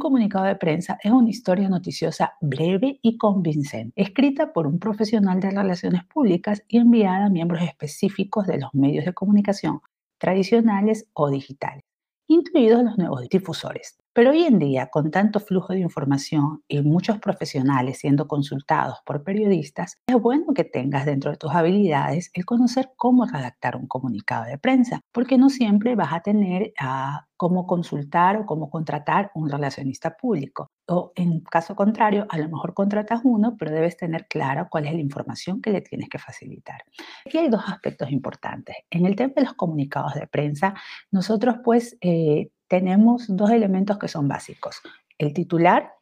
Un comunicado de prensa es una historia noticiosa breve y convincente, escrita por un profesional de relaciones públicas y enviada a miembros específicos de los medios de comunicación, tradicionales o digitales, incluidos los nuevos difusores. Pero hoy en día, con tanto flujo de información y muchos profesionales siendo consultados por periodistas, es bueno que tengas dentro de tus habilidades el conocer cómo redactar un comunicado de prensa, porque no siempre vas a tener a cómo consultar o cómo contratar un relacionista público. O en caso contrario, a lo mejor contratas uno, pero debes tener claro cuál es la información que le tienes que facilitar. Aquí hay dos aspectos importantes. En el tema de los comunicados de prensa, nosotros pues eh, tenemos dos elementos que son básicos. El titular,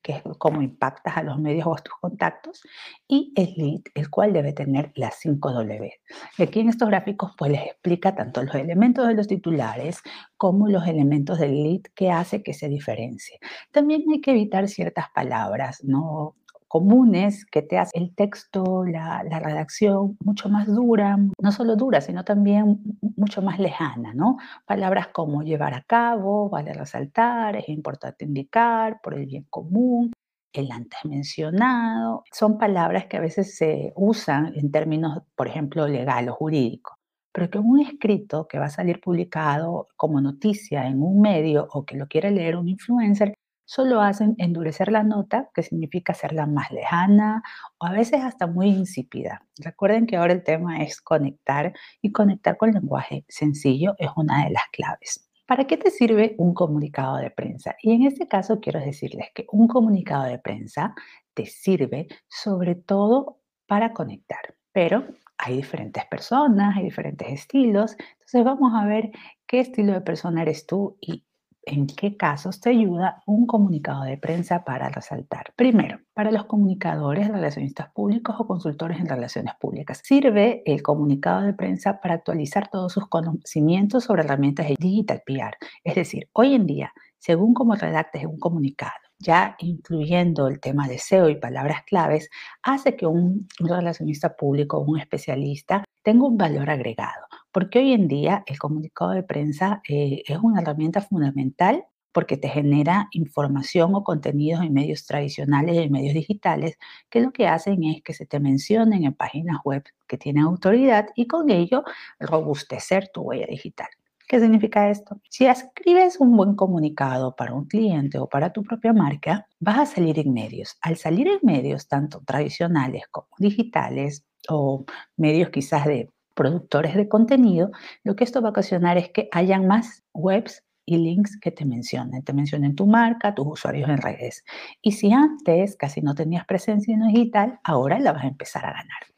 que es cómo impactas a los medios o a tus contactos, y el lead, el cual debe tener las 5 W. Aquí en estos gráficos pues les explica tanto los elementos de los titulares como los elementos del lead que hace que se diferencie. También hay que evitar ciertas palabras, no comunes que te hacen el texto, la, redacción mucho más dura, no solo dura, sino también mucho más lejana, ¿no? Palabras como llevar a cabo, vale resaltar, es importante indicar, por el bien común, el antes mencionado, son palabras que a veces se usan en términos, por ejemplo, legal o jurídico, pero que un escrito que va a salir publicado como noticia en un medio o que lo quiere leer un influencer, solo hacen endurecer la nota, que significa hacerla más lejana o a veces hasta muy insípida. Recuerden que ahora el tema es conectar y conectar con lenguaje sencillo es una de las claves. ¿Para qué te sirve un comunicado de prensa? Y en este caso quiero decirles que un comunicado de prensa te sirve sobre todo para conectar, pero hay diferentes personas, hay diferentes estilos, entonces vamos a ver qué estilo de persona eres tú y en qué casos te ayuda un comunicado de prensa para resaltar. Primero, para los comunicadores, relacionistas públicos o consultores en relaciones públicas. Sirve el comunicado de prensa para actualizar todos sus conocimientos sobre herramientas de digital PR. Es decir, hoy en día, según como redactes un comunicado, ya incluyendo el tema de SEO y palabras claves, hace que un, relacionista público o un especialista tenga un valor agregado. Porque hoy en día el comunicado de prensa eh, es una herramienta fundamental porque te genera información o contenidos en medios tradicionales y en medios digitales, que lo que hacen es que se te mencionen en páginas web que tienen autoridad y con ello robustecer tu huella digital. ¿Qué significa esto? Si escribes un buen comunicado para un cliente o para tu propia marca, vas a salir en medios. Al salir en medios, tanto tradicionales como digitales o medios quizás de productores de contenido, lo que esto va a ocasionar es que hayan más webs y links que te mencionen. Te mencionen tu marca, tus usuarios en redes. Y si antes casi no tenías presencia en digital, ahora la vas a empezar a ganar.